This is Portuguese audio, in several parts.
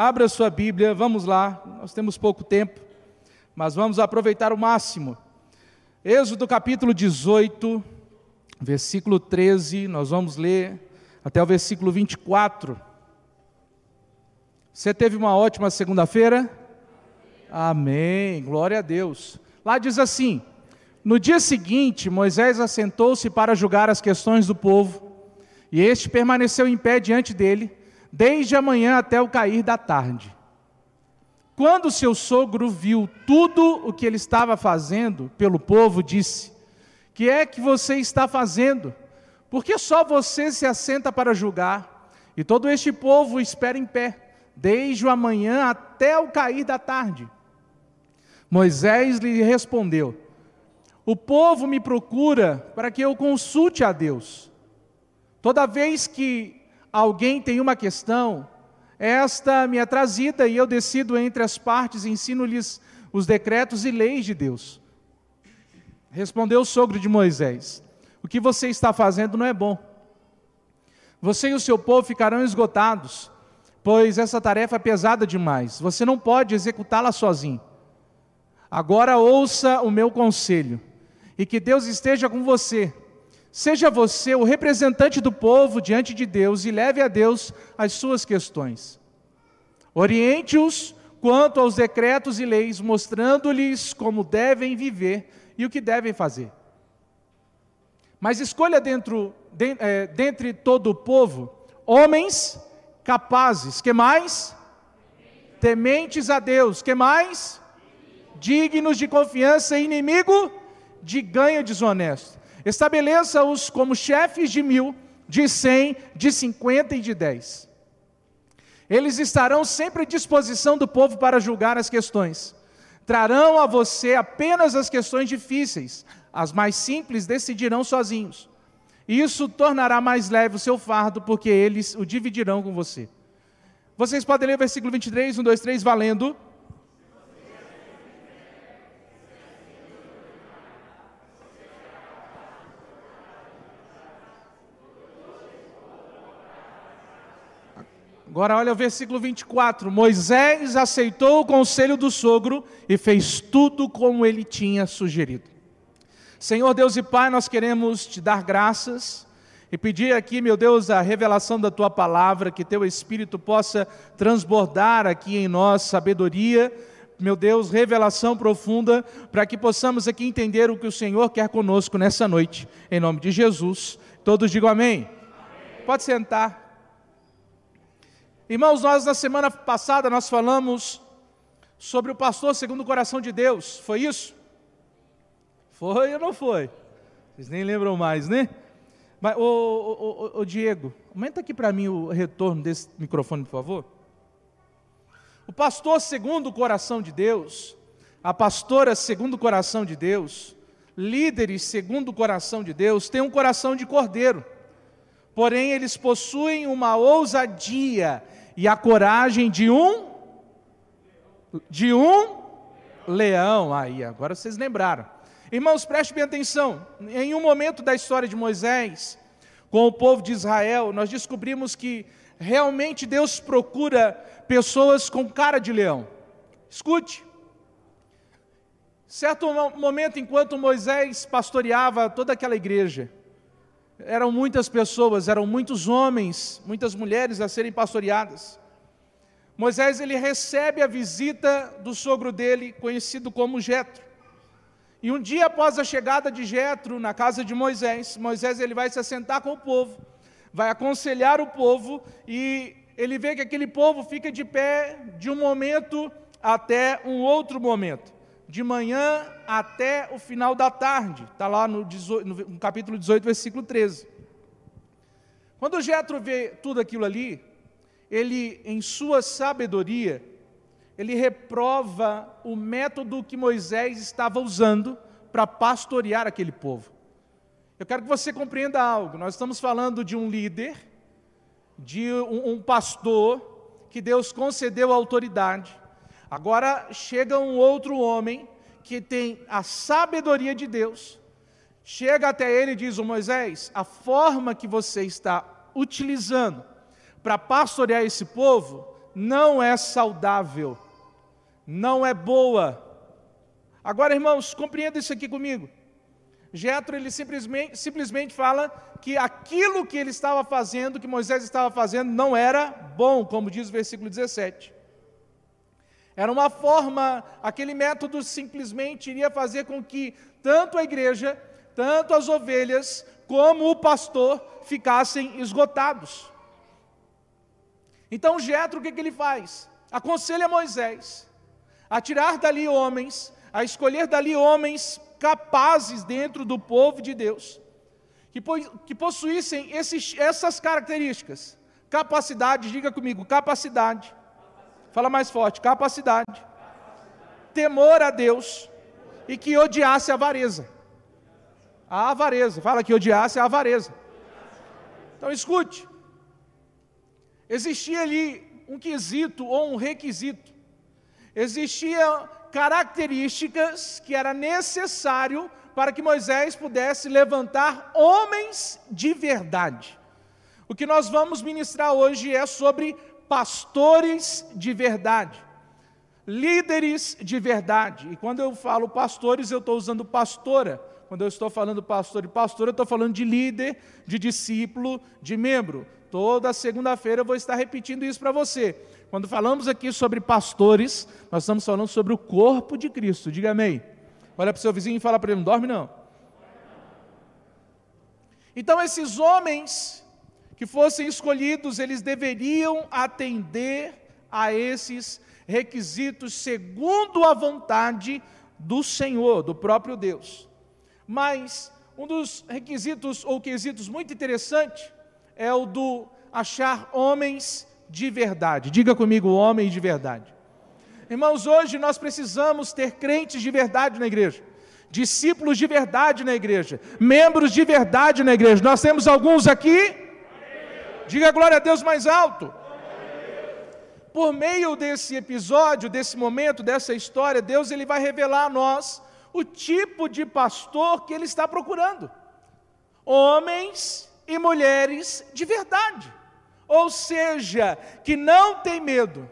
Abra sua Bíblia, vamos lá. Nós temos pouco tempo, mas vamos aproveitar o máximo. Êxodo capítulo 18, versículo 13, nós vamos ler até o versículo 24. Você teve uma ótima segunda-feira? Amém. Glória a Deus. Lá diz assim: No dia seguinte, Moisés assentou-se para julgar as questões do povo, e este permaneceu em pé diante dele desde a manhã até o cair da tarde. Quando seu sogro viu tudo o que ele estava fazendo pelo povo, disse: Que é que você está fazendo? Porque só você se assenta para julgar, e todo este povo espera em pé, desde o amanhã até o cair da tarde. Moisés lhe respondeu: O povo me procura para que eu consulte a Deus. Toda vez que alguém tem uma questão, esta me é trazida e eu decido entre as partes ensino-lhes os decretos e leis de Deus. Respondeu o sogro de Moisés: O que você está fazendo não é bom. Você e o seu povo ficarão esgotados, pois essa tarefa é pesada demais. Você não pode executá-la sozinho. Agora ouça o meu conselho, e que Deus esteja com você Seja você o representante do povo diante de Deus e leve a Deus as suas questões. Oriente-os quanto aos decretos e leis, mostrando-lhes como devem viver e o que devem fazer. Mas escolha dentro, de, é, dentre todo o povo homens capazes, que mais? Tementes a Deus, que mais? Dignos de confiança e inimigo de ganho desonesto. Estabeleça-os como chefes de mil, de cem, de cinquenta e de dez. Eles estarão sempre à disposição do povo para julgar as questões. Trarão a você apenas as questões difíceis, as mais simples decidirão sozinhos. Isso tornará mais leve o seu fardo, porque eles o dividirão com você. Vocês podem ler o versículo 23, 1, 2, 3, valendo. Agora olha o versículo 24. Moisés aceitou o conselho do sogro e fez tudo como ele tinha sugerido. Senhor Deus e Pai, nós queremos te dar graças e pedir aqui, meu Deus, a revelação da tua palavra, que teu espírito possa transbordar aqui em nós sabedoria, meu Deus, revelação profunda, para que possamos aqui entender o que o Senhor quer conosco nessa noite. Em nome de Jesus. Todos digam amém. amém. Pode sentar. Irmãos, nós na semana passada nós falamos sobre o pastor segundo o coração de Deus. Foi isso? Foi ou não foi? Vocês nem lembram mais, né? Mas, ô, Diego, aumenta aqui para mim o retorno desse microfone, por favor. O pastor segundo o coração de Deus, a pastora segundo o coração de Deus, líderes segundo o coração de Deus, têm um coração de cordeiro. Porém, eles possuem uma ousadia e a coragem de um de um leão. Aí, agora vocês lembraram. Irmãos, prestem bem atenção. Em um momento da história de Moisés, com o povo de Israel, nós descobrimos que realmente Deus procura pessoas com cara de leão. Escute. Certo momento, enquanto Moisés pastoreava toda aquela igreja, eram muitas pessoas, eram muitos homens, muitas mulheres a serem pastoreadas. Moisés ele recebe a visita do sogro dele, conhecido como Jetro. E um dia após a chegada de Jetro na casa de Moisés, Moisés ele vai se assentar com o povo, vai aconselhar o povo e ele vê que aquele povo fica de pé de um momento até um outro momento de manhã até o final da tarde. Está lá no, 18, no, capítulo 18, versículo 13. Quando Jetro vê tudo aquilo ali, ele, em sua sabedoria, ele reprova o método que Moisés estava usando para pastorear aquele povo. Eu quero que você compreenda algo. Nós estamos falando de um líder, de um, um pastor que Deus concedeu autoridade, Agora chega um outro homem que tem a sabedoria de Deus, chega até ele e diz: Moisés, a forma que você está utilizando para pastorear esse povo não é saudável, não é boa. Agora, irmãos, compreenda isso aqui comigo. Jetro ele simplesmente, simplesmente fala que aquilo que ele estava fazendo, que Moisés estava fazendo, não era bom, como diz o versículo 17. Era uma forma, aquele método simplesmente iria fazer com que tanto a igreja, tanto as ovelhas, como o pastor ficassem esgotados. Então Jetro o que, que ele faz? Aconselha Moisés a tirar dali homens, a escolher dali homens capazes dentro do povo de Deus, que, que possuíssem esses, essas características. Capacidade, diga comigo, capacidade. Fala mais forte, capacidade. Temor a Deus e que odiasse a avareza. A avareza, fala que odiasse a avareza. Então escute. Existia ali um quesito ou um requisito. Existia características que era necessário para que Moisés pudesse levantar homens de verdade. O que nós vamos ministrar hoje é sobre pastores de verdade, líderes de verdade. E quando eu falo pastores, eu estou usando pastora. Quando eu estou falando pastor e pastora, eu estou falando de líder, de discípulo, de membro. Toda segunda-feira eu vou estar repetindo isso para você. Quando falamos aqui sobre pastores, nós estamos falando sobre o corpo de Cristo. Diga amém. Olha para o seu vizinho e fala para ele: não dorme não. Então, esses homens que fossem escolhidos, eles deveriam atender a esses requisitos segundo a vontade do Senhor, do próprio Deus. Mas um dos requisitos ou quesitos muito interessante é o do achar homens de verdade. Diga comigo, homem de verdade. Irmãos, hoje nós precisamos ter crentes de verdade na igreja, discípulos de verdade na igreja, membros de verdade na igreja. Nós temos alguns aqui. Diga glória a Deus mais alto. Por meio desse episódio, desse momento, dessa história, Deus ele vai revelar a nós o tipo de pastor que ele está procurando. Homens e mulheres de verdade ou seja, que não tem medo,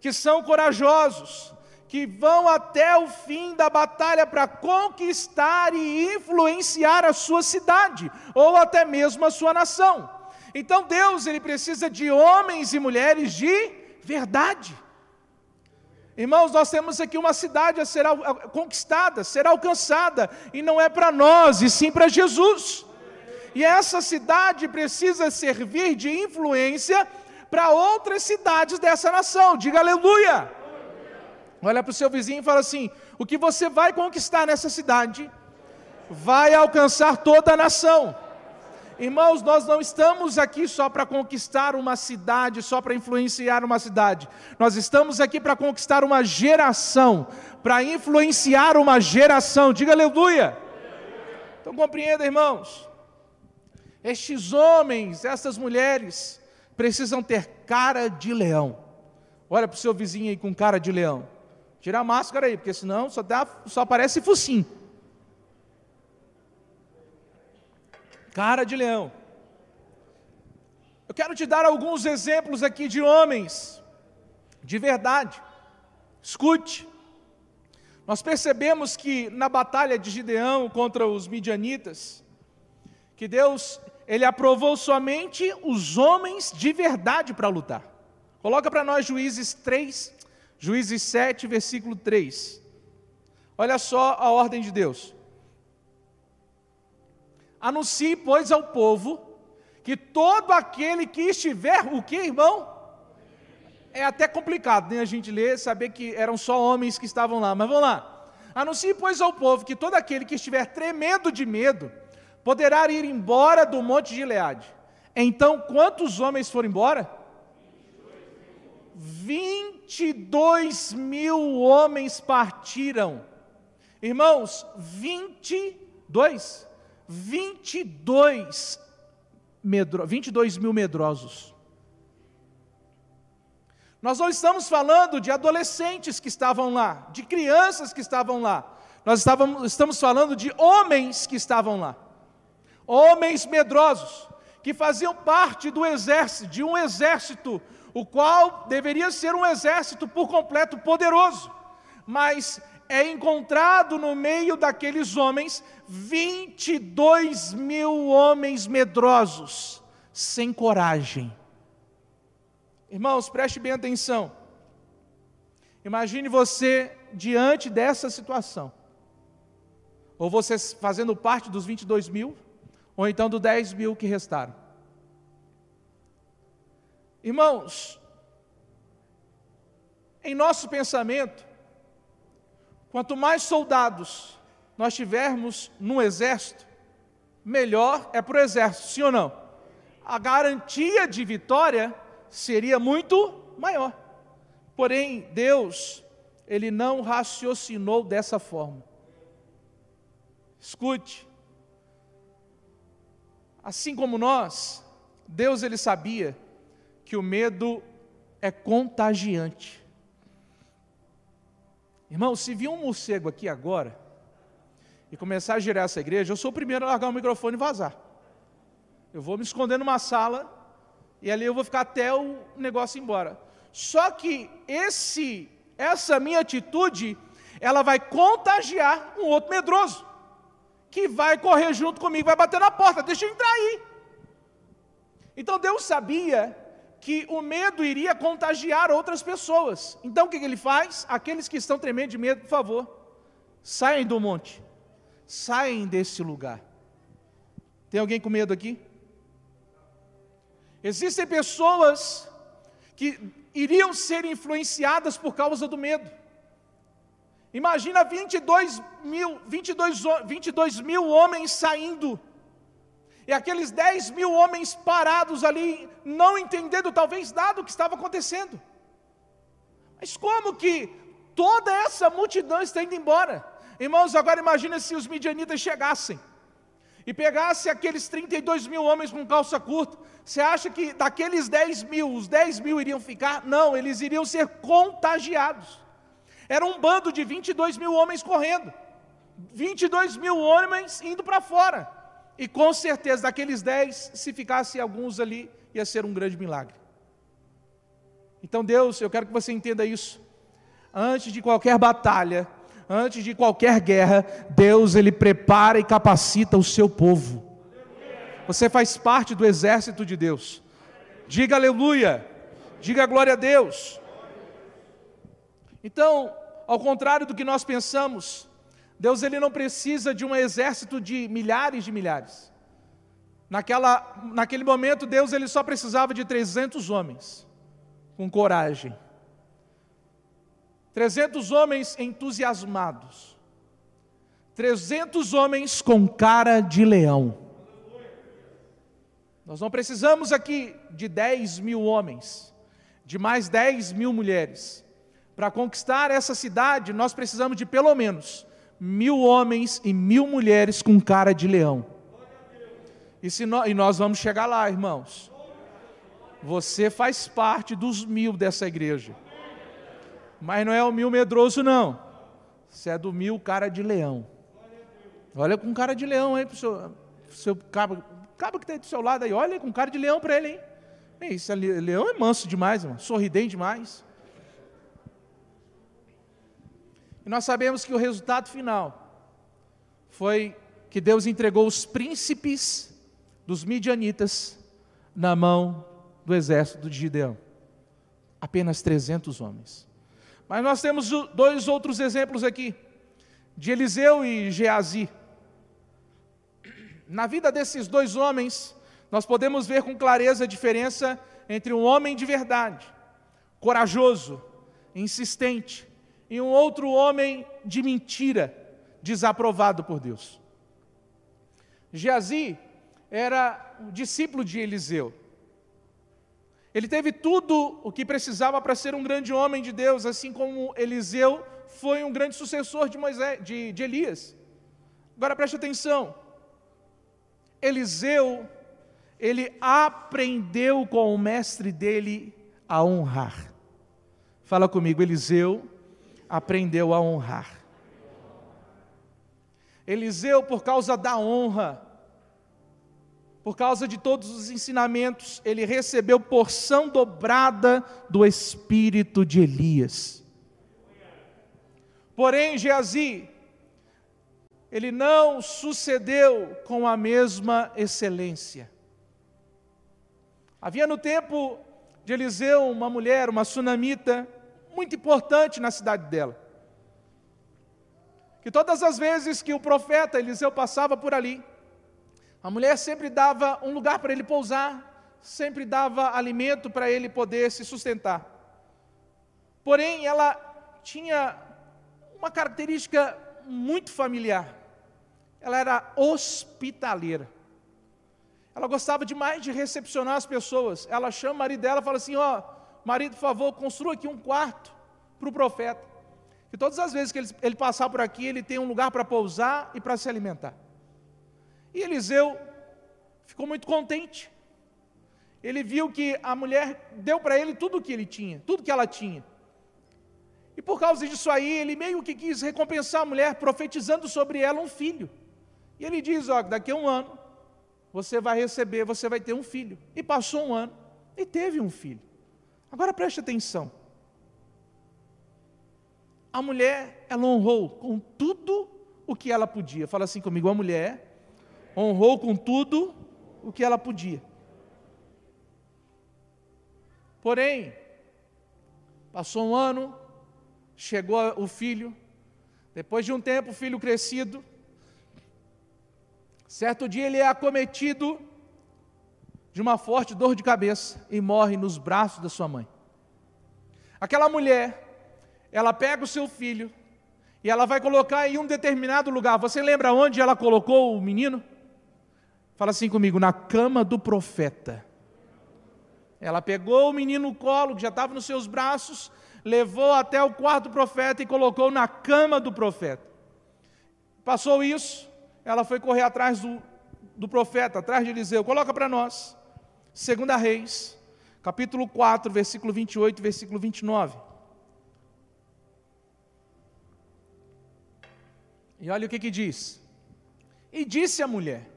que são corajosos, que vão até o fim da batalha para conquistar e influenciar a sua cidade, ou até mesmo a sua nação. Então Deus, ele precisa de homens e mulheres de verdade. Irmãos, nós temos aqui uma cidade a ser conquistada, a ser alcançada, e não é para nós, e sim para Jesus. E essa cidade precisa servir de influência para outras cidades dessa nação. Diga aleluia. Olha para o seu vizinho e fala assim: o que você vai conquistar nessa cidade vai alcançar toda a nação. Irmãos, nós não estamos aqui só para conquistar uma cidade, só para influenciar uma cidade. Nós estamos aqui para conquistar uma geração, para influenciar uma geração. Diga aleluia. Então compreenda, irmãos. Estes homens, essas mulheres, precisam ter cara de leão. Olha para o seu vizinho aí com cara de leão. Tira a máscara aí, porque senão só, dá, só aparece focinho. Cara de leão. Eu quero te dar alguns exemplos aqui de homens de verdade. Escute. Nós percebemos que na batalha de Gideão contra os midianitas, que Deus ele aprovou somente os homens de verdade para lutar. Coloca para nós Juízes 3, Juízes 7, versículo 3. Olha só a ordem de Deus. Anuncie, pois, ao povo que todo aquele que estiver, o que, irmão? É até complicado, né? A gente ler, saber que eram só homens que estavam lá, mas vamos lá. Anuncie, pois, ao povo que todo aquele que estiver tremendo de medo, poderá ir embora do monte de Gileade. Então, quantos homens foram embora? 22 mil homens partiram. Irmãos, 22, 22, medro, 22 mil medrosos. Nós não estamos falando de adolescentes que estavam lá, de crianças que estavam lá. Nós estávamos, estamos falando de homens que estavam lá homens medrosos, que faziam parte do exército, de um exército, o qual deveria ser um exército por completo poderoso, mas é encontrado no meio daqueles homens 22 mil homens medrosos, sem coragem. Irmãos, preste bem atenção. Imagine você diante dessa situação. Ou você fazendo parte dos 22 mil, ou então dos 10 mil que restaram. Irmãos, em nosso pensamento, quanto mais soldados nós tivermos no exército, melhor é para o exército, sim ou não? A garantia de vitória seria muito maior. Porém, Deus, Ele não raciocinou dessa forma. Escute, assim como nós, Deus Ele sabia que o medo é contagiante. Irmão, se vir um morcego aqui agora e começar a girar essa igreja, eu sou o primeiro a largar o microfone e vazar. Eu vou me esconder numa sala e ali eu vou ficar até o negócio ir embora. Só que esse, essa minha atitude, ela vai contagiar um outro medroso, que vai correr junto comigo, vai bater na porta, deixa eu entrar aí. Então Deus sabia que o medo iria contagiar outras pessoas. Então o que ele faz? Aqueles que estão tremendo de medo, por favor, saem do monte, saem desse lugar. Tem alguém com medo aqui? Existem pessoas que iriam ser influenciadas por causa do medo. Imagina 22 mil, 22, 22 mil homens saindo, e aqueles 10 mil homens parados ali, não entendendo talvez nada o que estava acontecendo. Mas como que toda essa multidão está indo embora? Irmãos, agora imagina se os midianitas chegassem e pegasse aqueles 32 mil homens com calça curta, você acha que daqueles 10 mil, os 10 mil iriam ficar? Não, eles iriam ser contagiados. Era um bando de 22 mil homens correndo, 22 mil homens indo para fora. E com certeza, daqueles 10, se ficasse alguns ali, ia ser um grande milagre. Então, Deus, eu quero que você entenda isso. Antes de qualquer batalha, antes de qualquer guerra, Deus ele prepara e capacita o seu povo. Você faz parte do exército de Deus. Diga aleluia. Diga glória a Deus. Então, ao contrário do que nós pensamos, Deus ele não precisa de um exército de milhares de milhares. Naquela, naquele momento, Deus ele só precisava de 300 homens com coragem 300 homens entusiasmados, 300 homens com cara de leão. Nós não precisamos aqui de 10 mil homens, de mais 10 mil mulheres. Para conquistar essa cidade, nós precisamos de pelo menos mil homens e mil mulheres com cara de leão. E, se nós, e nós vamos chegar lá, irmãos. Você faz parte dos mil dessa igreja. Mas não é o mil medroso, não. Você é do mil cara de leão. Olha com cara de leão aí para o seu, seu cabo, cabo que está do seu lado aí. Olha com cara de leão para ele, hein? Esse leão é manso demais, irmão, sorridente demais. E nós sabemos que o resultado final foi que Deus entregou os príncipes dos midianitas na mão do exército de Gideão. Apenas 300 homens. Mas nós temos dois outros exemplos aqui, de Eliseu e Geazi. Na vida desses dois homens, nós podemos ver com clareza a diferença entre um homem de verdade, corajoso, insistente, e um outro homem de mentira, desaprovado por Deus. Geazi era discípulo de Eliseu. Ele teve tudo o que precisava para ser um grande homem de Deus, assim como Eliseu foi um grande sucessor de, Moisés, de, de Elias. Agora preste atenção. Eliseu, ele aprendeu com o mestre dele a honrar. Fala comigo, Eliseu aprendeu a honrar. Eliseu, por causa da honra, por causa de todos os ensinamentos, ele recebeu porção dobrada do espírito de Elias. Porém, Geazi, ele não sucedeu com a mesma excelência. Havia no tempo de Eliseu uma mulher, uma sunamita, muito importante na cidade dela. Que todas as vezes que o profeta Eliseu passava por ali, a mulher sempre dava um lugar para ele pousar, sempre dava alimento para ele poder se sustentar. Porém, ela tinha uma característica muito familiar. Ela era hospitaleira. Ela gostava demais de recepcionar as pessoas. Ela chama o marido dela e fala assim: Ó, oh, marido, por favor, construa aqui um quarto para o profeta. Que todas as vezes que ele, ele passar por aqui, ele tem um lugar para pousar e para se alimentar. E Eliseu ficou muito contente. Ele viu que a mulher deu para ele tudo o que ele tinha, tudo que ela tinha. E por causa disso aí, ele meio que quis recompensar a mulher, profetizando sobre ela um filho. E ele diz: Ó, daqui a um ano, você vai receber, você vai ter um filho. E passou um ano e teve um filho. Agora preste atenção. A mulher, ela honrou com tudo o que ela podia. Fala assim comigo: a mulher honrou com tudo o que ela podia. Porém, passou um ano, chegou o filho, depois de um tempo, o filho crescido, certo dia ele é acometido de uma forte dor de cabeça e morre nos braços da sua mãe. Aquela mulher, ela pega o seu filho e ela vai colocar em um determinado lugar. Você lembra onde ela colocou o menino? Fala assim comigo, na cama do profeta. Ela pegou o menino no colo, que já estava nos seus braços, levou até o quarto do profeta e colocou na cama do profeta. Passou isso, ela foi correr atrás do, do profeta, atrás de Eliseu. Coloca para nós, Segunda Reis, capítulo 4, versículo 28, versículo 29. E olha o que que diz. E disse a mulher: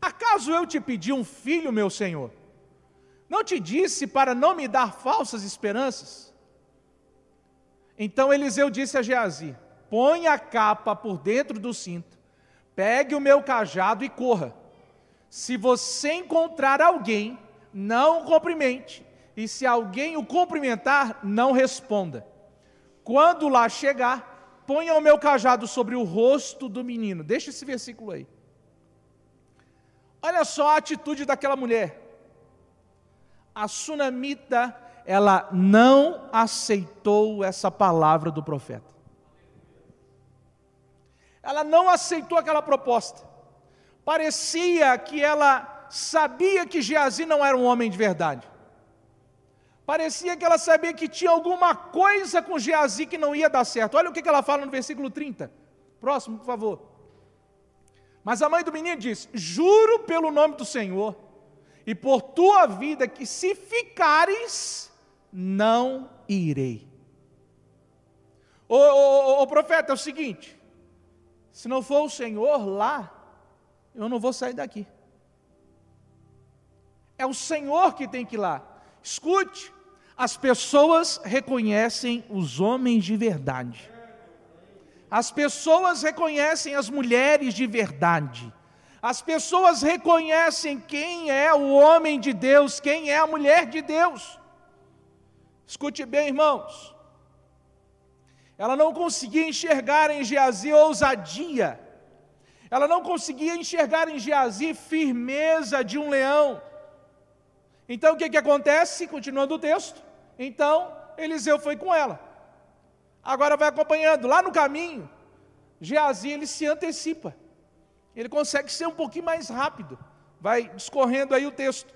Acaso eu te pedi um filho, meu senhor? Não te disse para não me dar falsas esperanças? Então Eliseu disse a Geazi: Põe a capa por dentro do cinto, pegue o meu cajado e corra. Se você encontrar alguém, não o cumprimente, e se alguém o cumprimentar, não responda. Quando lá chegar, ponha o meu cajado sobre o rosto do menino. Deixa esse versículo aí. Olha só a atitude daquela mulher. A sunamita, ela não aceitou essa palavra do profeta. Ela não aceitou aquela proposta. Parecia que ela sabia que Geazi não era um homem de verdade. Parecia que ela sabia que tinha alguma coisa com Geazi que não ia dar certo. Olha o que ela fala no versículo 30. Próximo, por favor. Mas a mãe do menino diz: Juro pelo nome do Senhor e por tua vida que se ficares, não irei. O, profeta é o seguinte: se não for o Senhor lá, eu não vou sair daqui. É o Senhor que tem que ir lá. Escute, as pessoas reconhecem os homens de verdade. As pessoas reconhecem as mulheres de verdade. As pessoas reconhecem quem é o homem de Deus, quem é a mulher de Deus. Escute bem, irmãos. Ela não conseguia enxergar em Geazi ousadia. Ela não conseguia enxergar em Geazi firmeza de um leão. Então o que, que acontece? Continuando o texto. Então Eliseu foi com ela. Agora vai acompanhando. Lá no caminho, Geazi ele se antecipa. Ele consegue ser um pouquinho mais rápido. Vai discorrendo aí o texto.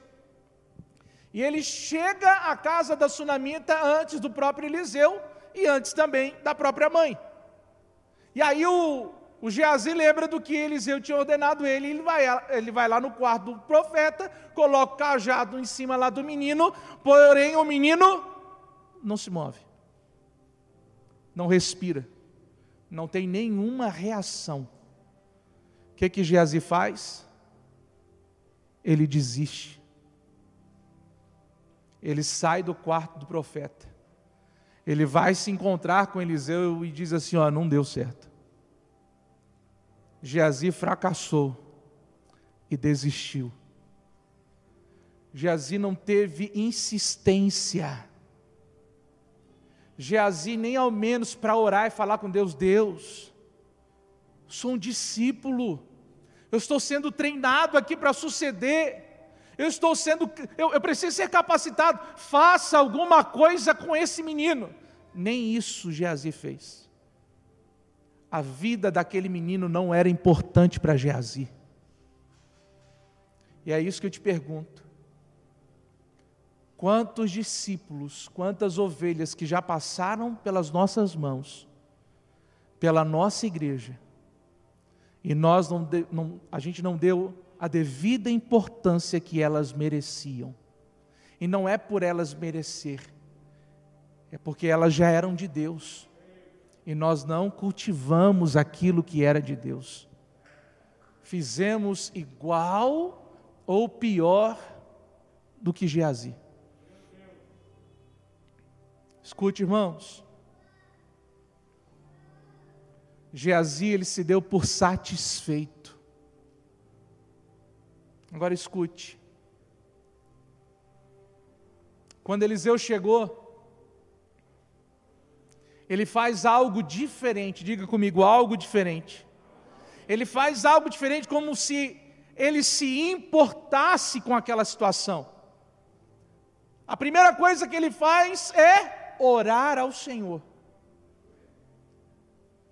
E ele chega à casa da sunamita antes do próprio Eliseu e antes também da própria mãe. E aí o, o Geazi lembra do que Eliseu tinha ordenado ele, ele vai, ele vai lá no quarto do profeta, coloca o cajado em cima lá do menino, porém o menino não se move não respira, não tem nenhuma reação. O que que Geazi faz? ele desiste. Ele sai do quarto do profeta. Ele vai se encontrar com Eliseu e diz assim: Ó, não deu certo. Geazi fracassou e desistiu. Geazi não teve insistência. Geazi nem ao menos para orar e falar com Deus, Deus, sou um discípulo, eu estou sendo treinado aqui para suceder, eu estou sendo, eu, eu preciso ser capacitado, faça alguma coisa com esse menino. Nem isso Geazi fez. A vida daquele menino não era importante para Geazi. E é isso que eu te pergunto. Quantos discípulos, quantas ovelhas que já passaram pelas nossas mãos, pela nossa igreja, e nós não, não, a gente não deu a devida importância que elas mereciam. E não é por elas merecer, é porque elas já eram de Deus. E nós não cultivamos aquilo que era de Deus. Fizemos igual ou pior do que Geazi. Escute, irmãos. Geazi ele se deu por satisfeito. Agora escute. Quando Eliseu chegou, ele faz algo diferente, diga comigo, algo diferente. Ele faz algo diferente como se ele se importasse com aquela situação. A primeira coisa que ele faz é orar ao Senhor.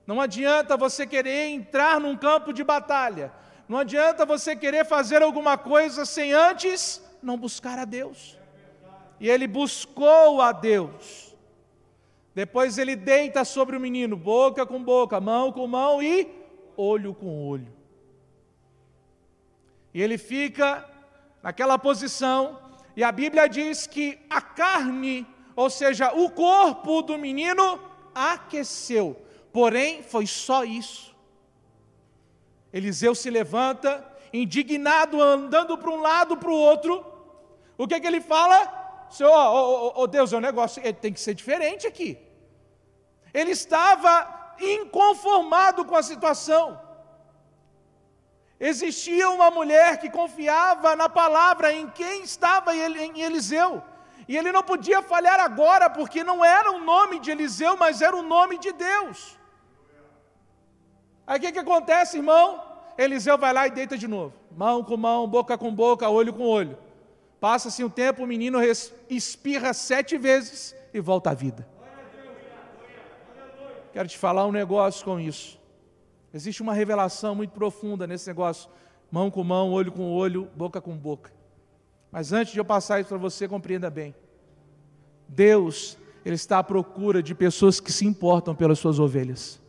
Não adianta você querer entrar num campo de batalha. Não adianta você querer fazer alguma coisa sem antes não buscar a Deus. E ele buscou a Deus. Depois ele deita sobre o menino, boca com boca, mão com mão e olho com olho. E ele fica naquela posição, e a Bíblia diz que a carne, ou seja, o corpo do menino, aqueceu Porém, foi só isso. Eliseu se levanta, indignado, andando para um lado, para o outro. O que, é que ele fala? Senhor, oh, oh, oh Deus, é um negócio, ele tem que ser diferente aqui. Ele estava inconformado com a situação. Existia uma mulher que confiava na palavra em quem estava em Eliseu. E ele não podia falhar agora, porque não era o nome de Eliseu, mas era o nome de Deus. Aí o que, que acontece, irmão? Eliseu vai lá e deita de novo. Mão com mão, boca com boca, olho com olho. Passa-se um tempo, o menino espirra sete vezes e volta à vida. Quero te falar um negócio com isso. Existe uma revelação muito profunda nesse negócio. Mão com mão, olho com olho, boca com boca. Mas antes de eu passar isso para você, compreenda bem. Deus, Ele está à procura de pessoas que se importam pelas suas ovelhas.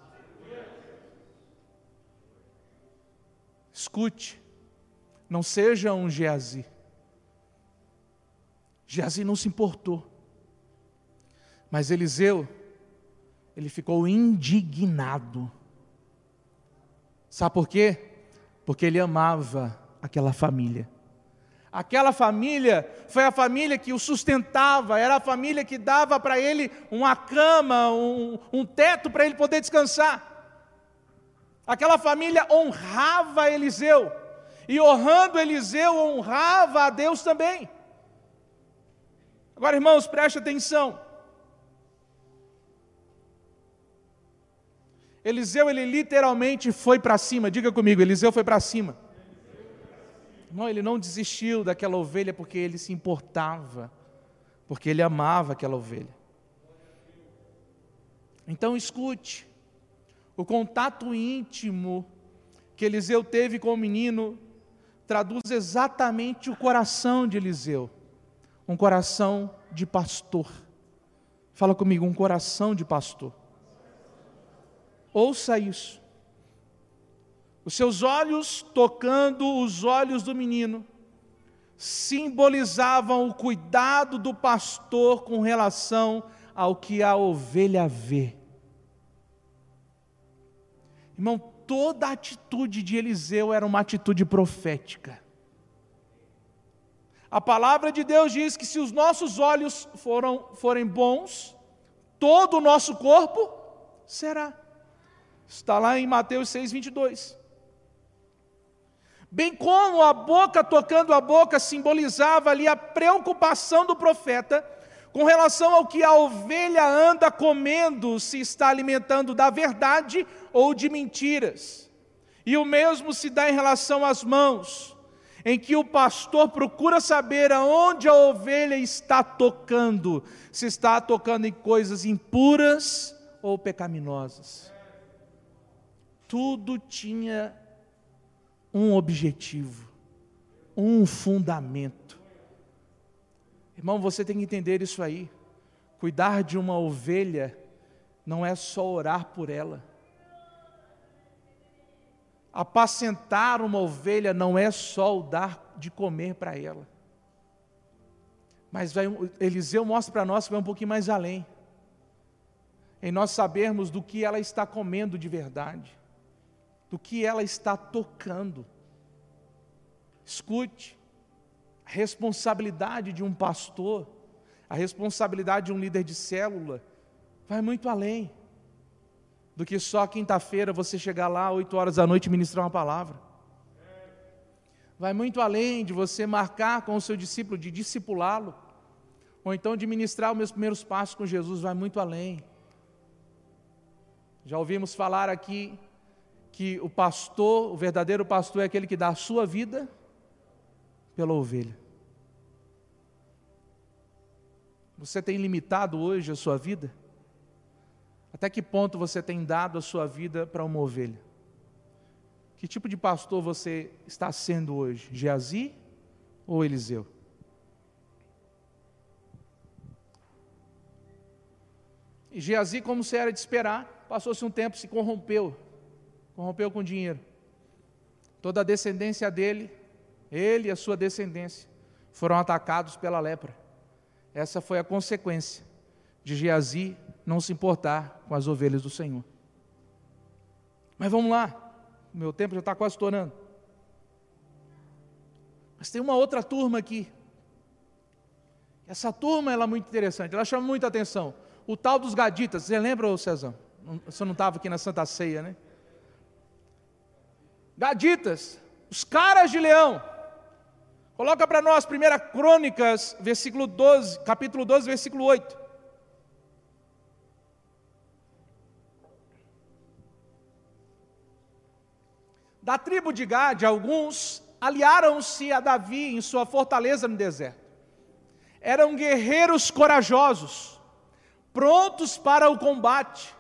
Escute, não seja um Geazi. Geazi não se importou. Mas Eliseu, ele ficou indignado. Sabe por quê? Porque ele amava aquela família. Aquela família foi a família que o sustentava, era a família que dava para ele uma cama, um, um teto para ele poder descansar. Aquela família honrava Eliseu, e honrando Eliseu, honrava a Deus também. Agora, irmãos, preste atenção. Eliseu, ele literalmente foi para cima, diga comigo, Eliseu foi para cima. Não, ele não desistiu daquela ovelha porque ele se importava, porque ele amava aquela ovelha. Então escute, o contato íntimo que Eliseu teve com o menino traduz exatamente o coração de Eliseu. Um coração de pastor. Fala comigo, um coração de pastor. Ouça isso. Os seus olhos tocando os olhos do menino simbolizavam o cuidado do pastor com relação ao que a ovelha vê. Irmão, toda a atitude de Eliseu era uma atitude profética. A palavra de Deus diz que se os nossos olhos foram, forem bons, todo o nosso corpo será. Está lá em Mateus 6, 22. Bem como a boca tocando a boca simbolizava ali a preocupação do profeta com relação ao que a ovelha anda comendo, se está alimentando da verdade ou de mentiras. E o mesmo se dá em relação às mãos em que o pastor procura saber aonde a ovelha está tocando, se está tocando em coisas impuras ou pecaminosas. Tudo tinha um objetivo, um fundamento. Irmão, você tem que entender isso aí. Cuidar de uma ovelha não é só orar por ela. Apacentar uma ovelha não é só o dar de comer para ela. Mas vai, Eliseu mostra para nós que vai um pouquinho mais além. Em nós sabermos do que ela está comendo de verdade, do que ela está tocando. Escute, a responsabilidade de um pastor, a responsabilidade de um líder de célula, vai muito além do que só quinta-feira você chegar lá, 8 horas da noite, e ministrar uma palavra. Vai muito além de você marcar com o seu discípulo, de discipulá-lo, ou então de ministrar os meus primeiros passos com Jesus, vai muito além. Já ouvimos falar aqui que o pastor, o verdadeiro pastor, é aquele que dá a sua vida pela ovelha. Você tem limitado hoje a sua vida? Até que ponto você tem dado a sua vida para uma ovelha? Que tipo de pastor você está sendo hoje? Geazi ou Eliseu? Geazi, como se era de esperar, passou-se um tempo, se corrompeu, corrompeu com dinheiro. Toda a descendência dele, ele e a sua descendência, foram atacados pela lepra. Essa foi a consequência de Geazi não se importar com as ovelhas do Senhor. Mas vamos lá, meu tempo já está quase estourando. Mas tem uma outra turma aqui. Essa turma ela é muito interessante, ela chama muita atenção. O tal dos gaditas, você lembra, Cezão? Você não estava aqui na Santa Ceia, né? Gaditas, os caras de leão. Coloca para nós 1 Crônicas, versículo 12, capítulo 12, versículo 8. Da tribo de Gade, alguns aliaram-se a Davi em sua fortaleza no deserto. Eram guerreiros corajosos, prontos para o combate,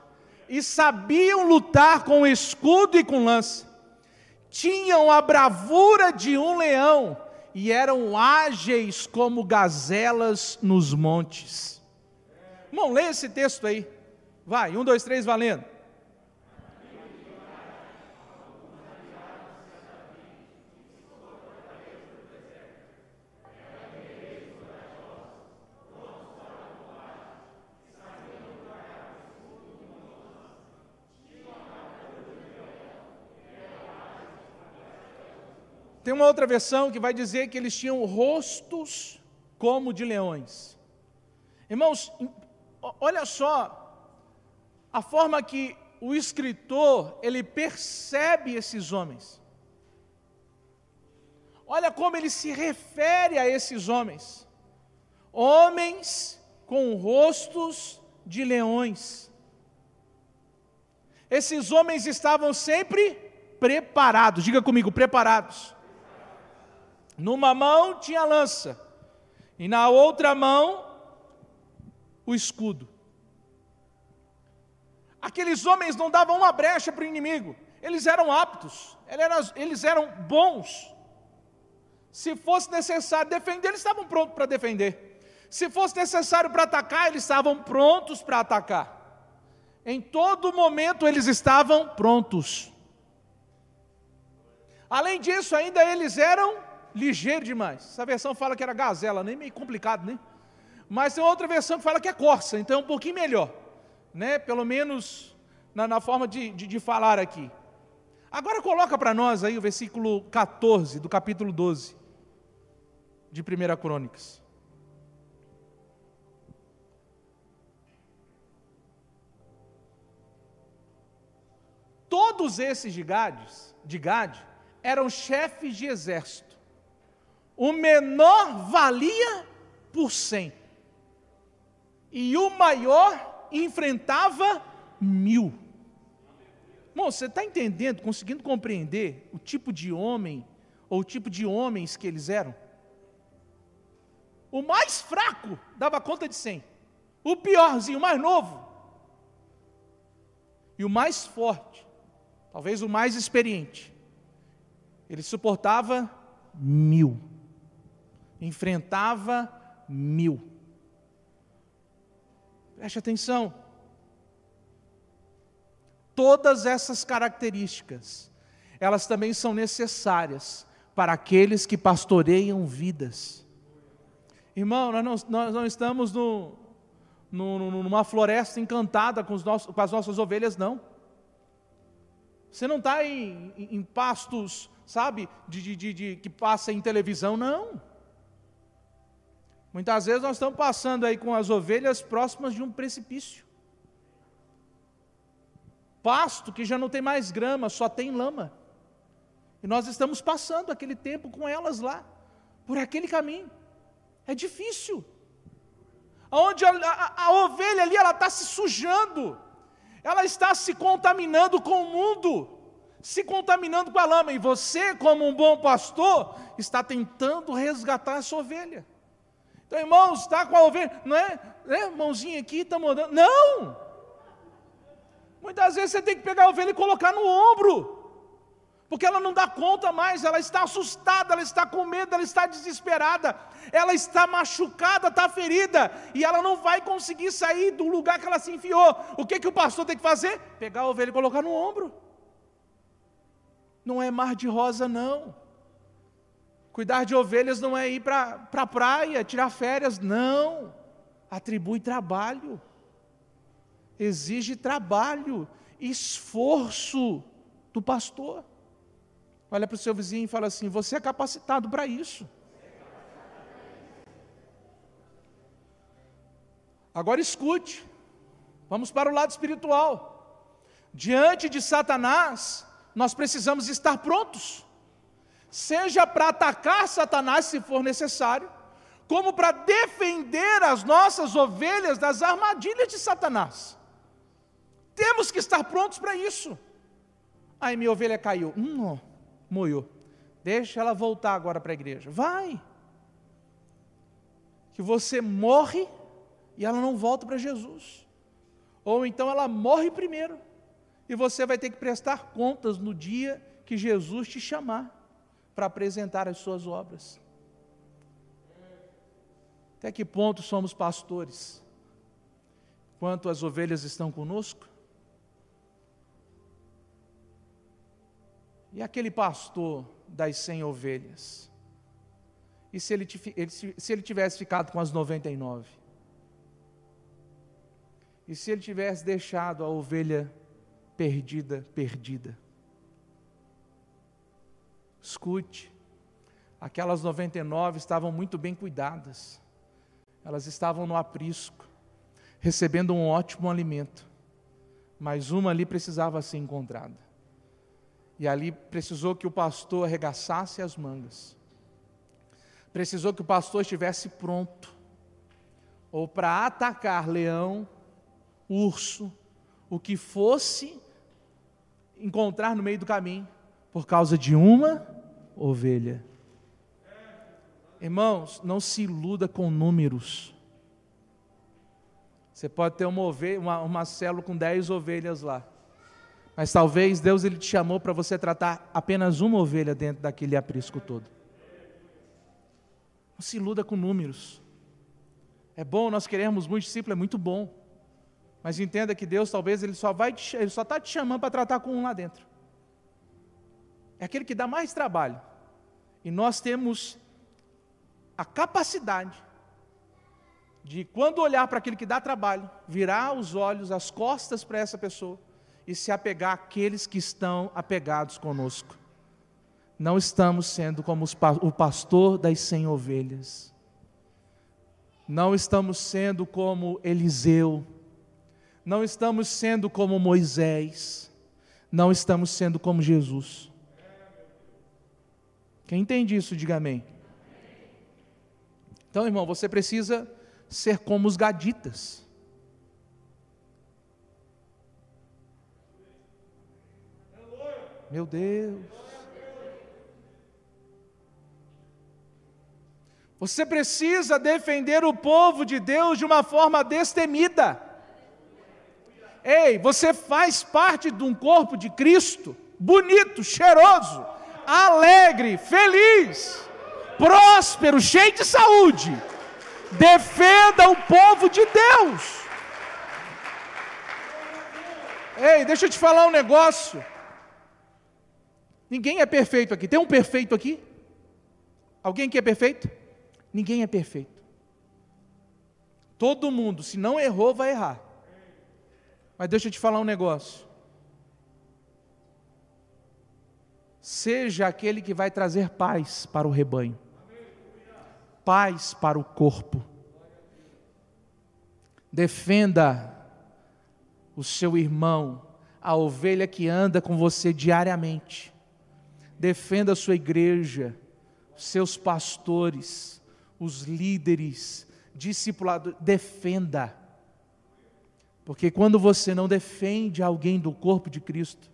e sabiam lutar com escudo e com lança. Tinham a bravura de um leão e eram ágeis como gazelas nos montes. Irmão, leia esse texto aí. Vai, um, dois, três, valendo. Tem uma outra versão que vai dizer que eles tinham rostos como de leões. Irmãos, olha só a forma que o escritor ele percebe esses homens. Olha como ele se refere a esses homens. Homens com rostos de leões. Esses homens estavam sempre preparados. Diga comigo, preparados. Numa mão tinha a lança, e na outra mão o escudo. Aqueles homens não davam uma brecha para o inimigo, eles eram aptos, eles eram bons. Se fosse necessário defender, eles estavam prontos para defender. Se fosse necessário para atacar, eles estavam prontos para atacar. Em todo momento eles estavam prontos. Além disso, ainda eles eram ligeiro demais. Essa versão fala que era gazela, nem meio complicado, né? Mas tem outra versão que fala que é corça, então é um pouquinho melhor, né? Pelo menos na, na forma de, de, de falar aqui. Agora coloca para nós aí o versículo 14 do capítulo 12. de 1 Crônicas. Todos esses de Gades, de Gade eram chefes de exército. O menor valia por cem. E o maior enfrentava mil. Bom, você está entendendo, conseguindo compreender o tipo de homem, ou o tipo de homens que eles eram? O mais fraco dava conta de cem. O piorzinho, o mais novo. E o mais forte talvez o mais experiente, ele suportava mil, enfrentava mil. Preste atenção. Todas essas características, elas também são necessárias para aqueles que pastoreiam vidas. Irmão, nós não, nós não estamos no, no, numa floresta encantada com, nossos, com as nossas ovelhas, não. Você não está em, em, em, pastos, sabe, de, de, de, de, que passa em televisão, não. Muitas vezes nós estamos passando aí com as ovelhas próximas de um precipício. Pasto que já não tem mais grama, só tem lama. E nós estamos passando aquele tempo com elas lá, por aquele caminho. É difícil. Onde a, a, a ovelha ali, ela está se sujando ela está se contaminando com o mundo, se contaminando com a lama, e você, como um bom pastor, está tentando resgatar essa ovelha. Então, irmãos, está com a ovelha, não é? é mãozinha aqui, está mandando. Não! Muitas vezes você tem que pegar a ovelha e colocar no ombro porque ela não dá conta mais, ela está assustada, ela está com medo, ela está desesperada, ela está machucada, está ferida, e ela não vai conseguir sair do lugar que ela se enfiou. O que, que o pastor tem que fazer? Pegar a ovelha e colocar no ombro. Não é mar de rosa, não. Cuidar de ovelhas não é ir para a pra praia, tirar férias, não. Atribui trabalho, exige trabalho, esforço do pastor. Olha para o seu vizinho e fala assim: Você é capacitado para isso. Agora escute, vamos para o lado espiritual. Diante de Satanás, nós precisamos estar prontos, seja para atacar Satanás se for necessário, como para defender as nossas ovelhas das armadilhas de Satanás. Temos que estar prontos para isso. Aí minha ovelha caiu. Hum, moiou. Deixa ela voltar agora para a igreja. Vai. Que você morre e ela não volta para Jesus. Ou então ela morre primeiro e você vai ter que prestar contas no dia que Jesus te chamar para apresentar as suas obras. Até que ponto somos pastores? Quanto as ovelhas estão conosco? E aquele pastor das cem ovelhas? E se ele, se ele tivesse ficado com as 99? E se ele tivesse deixado a ovelha perdida, perdida? Escute, aquelas 99 estavam muito bem cuidadas, elas estavam no aprisco, recebendo um ótimo alimento, mas uma ali precisava ser encontrada. E ali precisou que o pastor arregaçasse as mangas. Precisou que o pastor estivesse pronto, ou para atacar leão, urso, o que fosse encontrar no meio do caminho, por causa de uma ovelha. Irmãos, não se iluda com números. Você pode ter uma, ovelha, uma, uma célula com dez ovelhas lá. Mas talvez Deus ele te chamou para você tratar apenas uma ovelha dentro daquele aprisco todo. Não se iluda com números. É bom nós queremos muito discípulo, é muito bom. Mas entenda que Deus talvez ele só vai te, ele só está te chamando para tratar com um lá dentro. É aquele que dá mais trabalho. E nós temos a capacidade de quando olhar para aquele que dá trabalho, virar os olhos, as costas para essa pessoa e se apegar àqueles que estão apegados conosco. não estamos sendo como o pastor das cem ovelhas. Não estamos sendo como Eliseu. Não estamos sendo como Moisés. Não estamos sendo como Jesus. Quem entende isso, diga amém. Então, irmão, você precisa ser como os gaditas. Meu Deus. Você precisa defender o povo de Deus de uma forma destemida. Ei, você faz parte de um corpo de Cristo, bonito, cheiroso, alegre, feliz, próspero, cheio de saúde. Defenda o povo de Deus. Ei, deixa eu te falar um negócio. Ninguém é perfeito aqui. Tem um perfeito aqui? Alguém aqui é perfeito? Ninguém é perfeito. Todo mundo, se não errou, vai errar. Mas deixa eu te falar um negócio. Seja aquele que vai trazer paz para o rebanho, paz para o corpo. Defenda o seu irmão, a ovelha que anda com você diariamente defenda a sua igreja, seus pastores, os líderes, discipulado, defenda. Porque quando você não defende alguém do corpo de Cristo,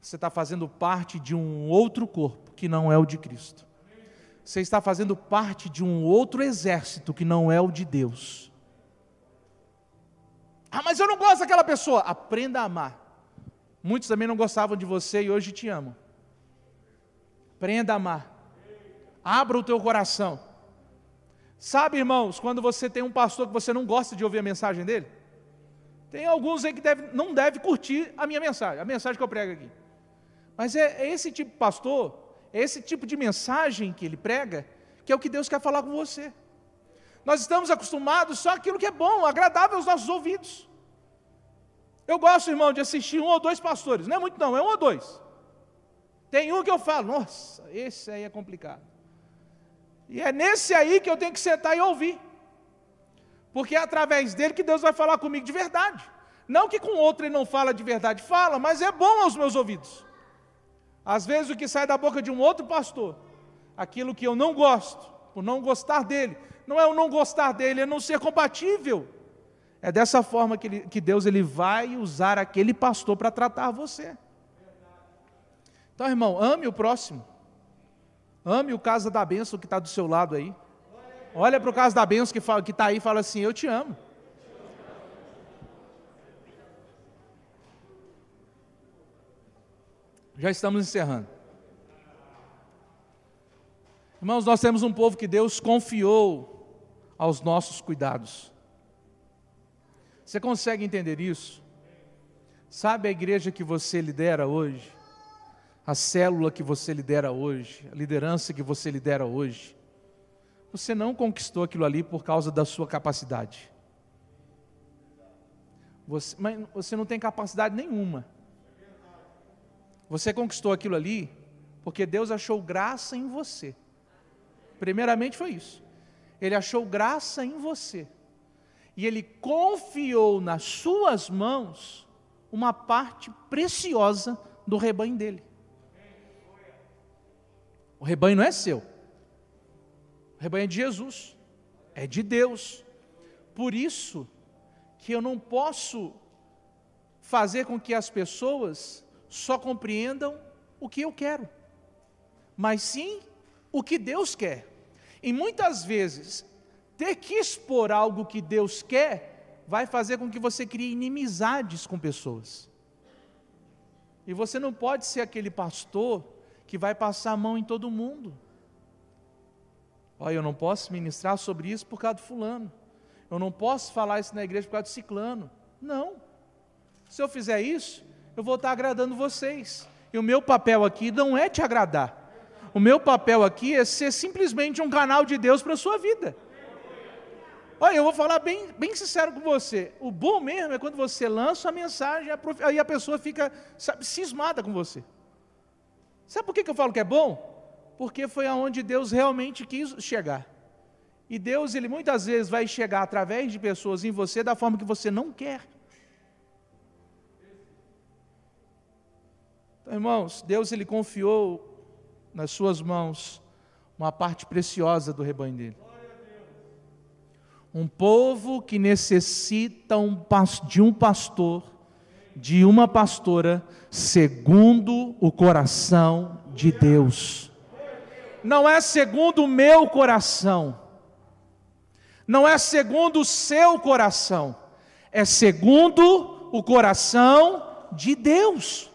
você está fazendo parte de um outro corpo que não é o de Cristo. Você está fazendo parte de um outro exército que não é o de Deus. Ah, mas eu não gosto daquela pessoa. Aprenda a amar. Muitos também não gostavam de você e hoje te amam. Aprenda a amar. Abra o teu coração. Sabe, irmãos, quando você tem um pastor que você não gosta de ouvir a mensagem dele? Tem alguns aí que deve, não deve curtir a minha mensagem, a mensagem que eu prego aqui. Mas é, é esse tipo de pastor, é esse tipo de mensagem que ele prega, que é o que Deus quer falar com você. Nós estamos acostumados só aquilo que é bom, agradável aos nossos ouvidos. Eu gosto, irmão, de assistir um ou dois pastores, não é muito não, é um ou dois. Tem um que eu falo, nossa, esse aí é complicado. E é nesse aí que eu tenho que sentar e ouvir. Porque é através dele que Deus vai falar comigo de verdade. Não que com outro ele não fala de verdade, fala, mas é bom aos meus ouvidos. Às vezes o que sai da boca de um outro pastor, aquilo que eu não gosto, por não gostar dele, não é o não gostar dele, é não ser compatível. É dessa forma que, ele, que Deus ele vai usar aquele pastor para tratar você. Então, irmão, ame o próximo. Ame o casa da bênção que está do seu lado aí. Olha para o casa da bênção que está aí e fala assim: Eu te amo. Já estamos encerrando. Irmãos, nós temos um povo que Deus confiou aos nossos cuidados. Você consegue entender isso? Sabe a igreja que você lidera hoje? a célula que você lidera hoje, a liderança que você lidera hoje, você não conquistou aquilo ali por causa da sua capacidade. Você, mas você não tem capacidade nenhuma. Você conquistou aquilo ali porque Deus achou graça em você. Primeiramente foi isso. Ele achou graça em você. E ele confiou nas suas mãos uma parte preciosa do rebanho dele. O rebanho não é seu. O rebanho é de Jesus. É de Deus. Por isso que eu não posso fazer com que as pessoas só compreendam o que eu quero, mas sim o que Deus quer. E muitas vezes, ter que expor algo que Deus quer vai fazer com que você crie inimizades com pessoas. E você não pode ser aquele pastor que vai passar a mão em todo mundo. Olha, eu não posso ministrar sobre isso por causa do fulano. Eu não posso falar isso na igreja por causa do ciclano. Não. Se eu fizer isso, eu vou estar agradando vocês. E o meu papel aqui não é te agradar. O meu papel aqui é ser simplesmente um canal de Deus para a sua vida. Olha, eu vou falar bem, bem sincero com você. O bom mesmo é quando você lança a mensagem e a pessoa fica sabe, cismada com você. Sabe por que eu falo que é bom? Porque foi aonde Deus realmente quis chegar. E Deus, ele muitas vezes vai chegar através de pessoas em você da forma que você não quer. Então, irmãos, Deus ele confiou nas suas mãos uma parte preciosa do rebanho dele. Um povo que necessita de um pastor, de uma pastora, segundo o coração de Deus. Não é segundo o meu coração, não é segundo o seu coração, é segundo o coração de Deus.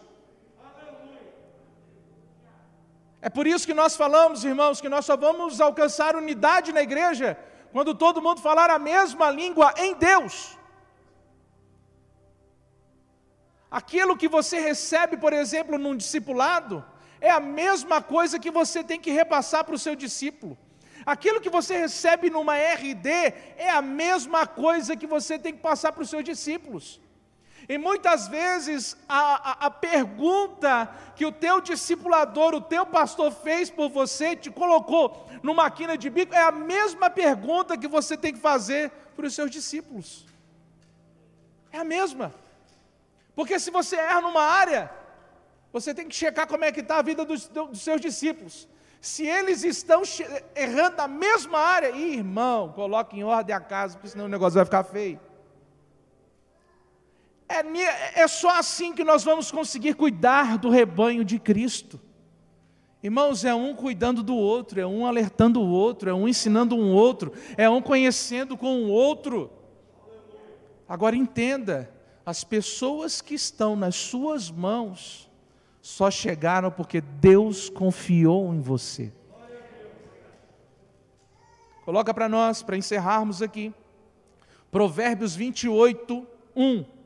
É por isso que nós falamos, irmãos, que nós só vamos alcançar unidade na igreja quando todo mundo falar a mesma língua em Deus. Aquilo que você recebe, por exemplo, num discipulado, é a mesma coisa que você tem que repassar para o seu discípulo. Aquilo que você recebe numa RD é a mesma coisa que você tem que passar para os seus discípulos. E muitas vezes a, a, a, pergunta que o teu discipulador, o teu pastor fez por você, te colocou numa quina de bico, é a mesma pergunta que você tem que fazer para os seus discípulos. É a mesma. Porque se você erra numa área, você tem que checar como é que está a vida dos, dos seus discípulos. Se eles estão errando na mesma área, irmão, coloque em ordem a casa, porque senão o negócio vai ficar feio. É, é só assim que nós vamos conseguir cuidar do rebanho de Cristo. Irmãos, é um cuidando do outro, é um alertando o outro, é um ensinando um outro, é um conhecendo com o outro. Agora entenda, as pessoas que estão nas suas mãos só chegaram porque Deus confiou em você. Coloca para nós, para encerrarmos aqui, Provérbios 28, 1.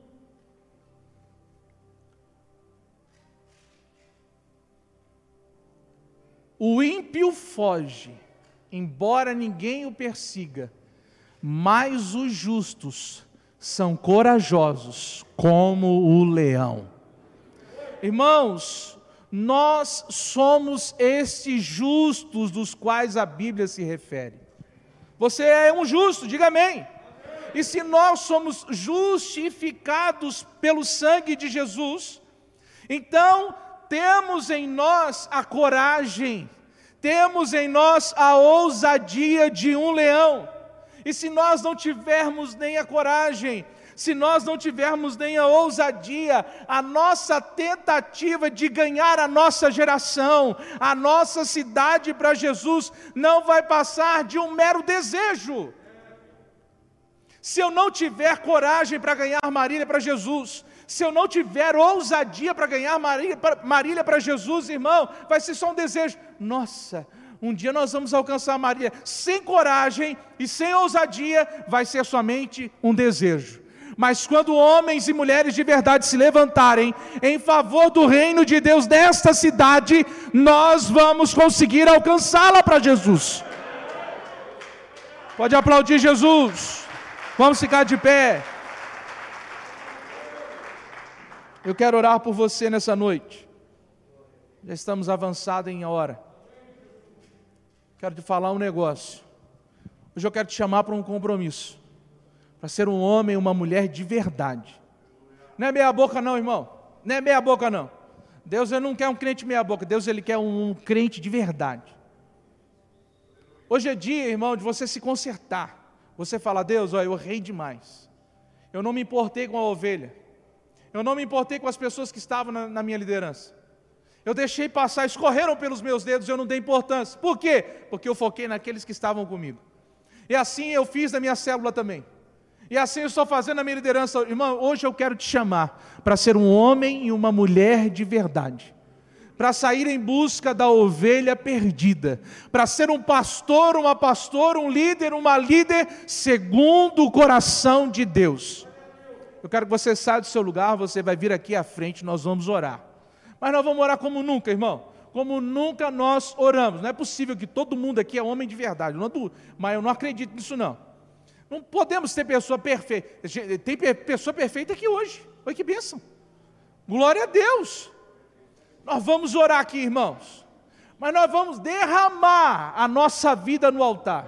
O ímpio foge, embora ninguém o persiga, mas os justos são corajosos como o leão. Irmãos, nós somos estes justos dos quais a Bíblia se refere. Você é um justo, diga amém. E se nós somos justificados pelo sangue de Jesus, então temos em nós a coragem, temos em nós a ousadia de um leão. E se nós não tivermos nem a coragem, se nós não tivermos nem a ousadia, a nossa tentativa de ganhar a nossa geração, a nossa cidade para Jesus, não vai passar de um mero desejo. Se eu não tiver coragem para ganhar Marília para Jesus, se eu não tiver ousadia para ganhar Marília para Jesus, irmão, vai ser só um desejo. Nossa, um dia nós vamos alcançar Marília. Sem coragem e sem ousadia, vai ser somente um desejo. Mas quando homens e mulheres de verdade se levantarem em favor do reino de Deus nesta cidade, nós vamos conseguir alcançá-la para Jesus. Pode aplaudir Jesus. Vamos ficar de pé. Eu quero orar por você nessa noite. Já estamos avançados em hora. Quero te falar um negócio. Hoje eu quero te chamar para um compromisso. Para ser um homem uma mulher de verdade. Não é meia boca não, irmão. Não é meia boca não. Deus ele não quer um crente meia boca. Deus ele quer um crente de verdade. Hoje é dia, irmão, de você se consertar. Você fala, Deus, olha, eu errei demais. Eu não me importei com a ovelha. Eu não me importei com as pessoas que estavam na, na minha liderança. Eu deixei passar, escorreram pelos meus dedos, eu não dei importância. Por quê? Porque eu foquei naqueles que estavam comigo. E assim eu fiz na minha célula também. E assim eu estou fazendo na minha liderança. Irmão, hoje eu quero te chamar para ser um homem e uma mulher de verdade. Para sair em busca da ovelha perdida. Para ser um pastor, uma pastora, um líder, uma líder segundo o coração de Deus. Eu quero que você saia do seu lugar, você vai vir aqui à frente, nós vamos orar. Mas nós vamos orar como nunca, irmão. Como nunca nós oramos. Não é possível que todo mundo aqui é homem de verdade. Não, mas eu não acredito nisso, não. Não podemos ter pessoa perfeita. Tem pessoa perfeita aqui hoje. Olha que bênção. Glória a Deus. Nós vamos orar aqui, irmãos. Mas nós vamos derramar a nossa vida no altar.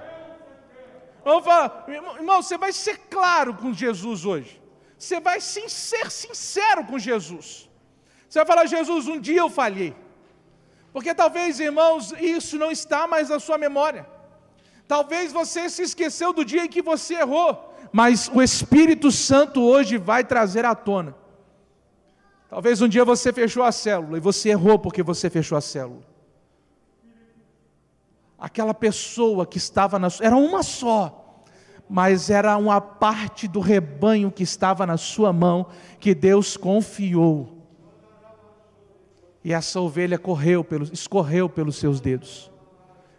Vamos falar, irmão, você vai ser claro com Jesus hoje. Você vai ser sincero com Jesus. Você vai falar, Jesus, um dia eu falhei. Porque talvez, irmãos, isso não está mais na sua memória. Talvez você se esqueceu do dia em que você errou, mas o Espírito Santo hoje vai trazer à tona. Talvez um dia você fechou a célula e você errou porque você fechou a célula. Aquela pessoa que estava na era uma só, mas era uma parte do rebanho que estava na sua mão que Deus confiou. E essa ovelha correu pelos, escorreu pelos seus dedos.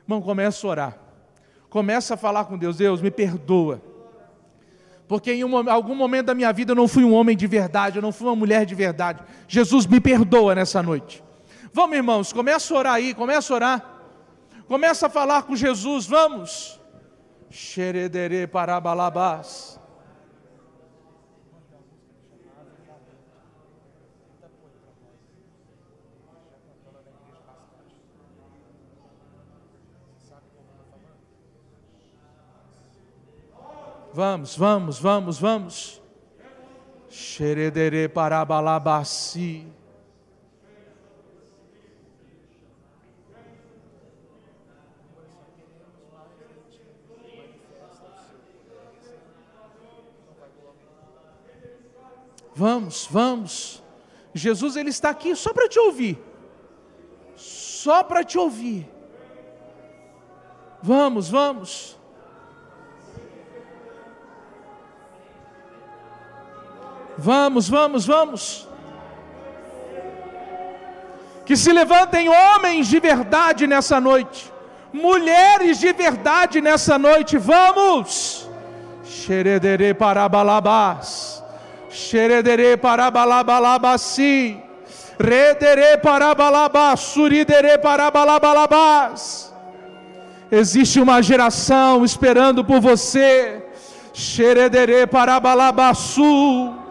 Irmão, começa a orar. Começa a falar com Deus, Deus, me perdoa. Porque em um, algum momento da minha vida eu não fui um homem de verdade, eu não fui uma mulher de verdade. Jesus me perdoa nessa noite. Vamos, irmãos, começa a orar aí, começa a orar. Começa a falar com Jesus, vamos. Xeredere parabalabás. Vamos, vamos, vamos, vamos. Xeredere parabalabasi. Vamos, vamos. Jesus ele está aqui só para te ouvir. Só para te ouvir. Vamos, vamos. Vamos, vamos, vamos. Que se levantem homens de verdade nessa noite, mulheres de verdade nessa noite, vamos. Xeredere parabalabás, xeredere parabalabalabasi, redere parabalabás, suridere parabalabalabás. Existe uma geração esperando por você. Xeredere parabalabaçu.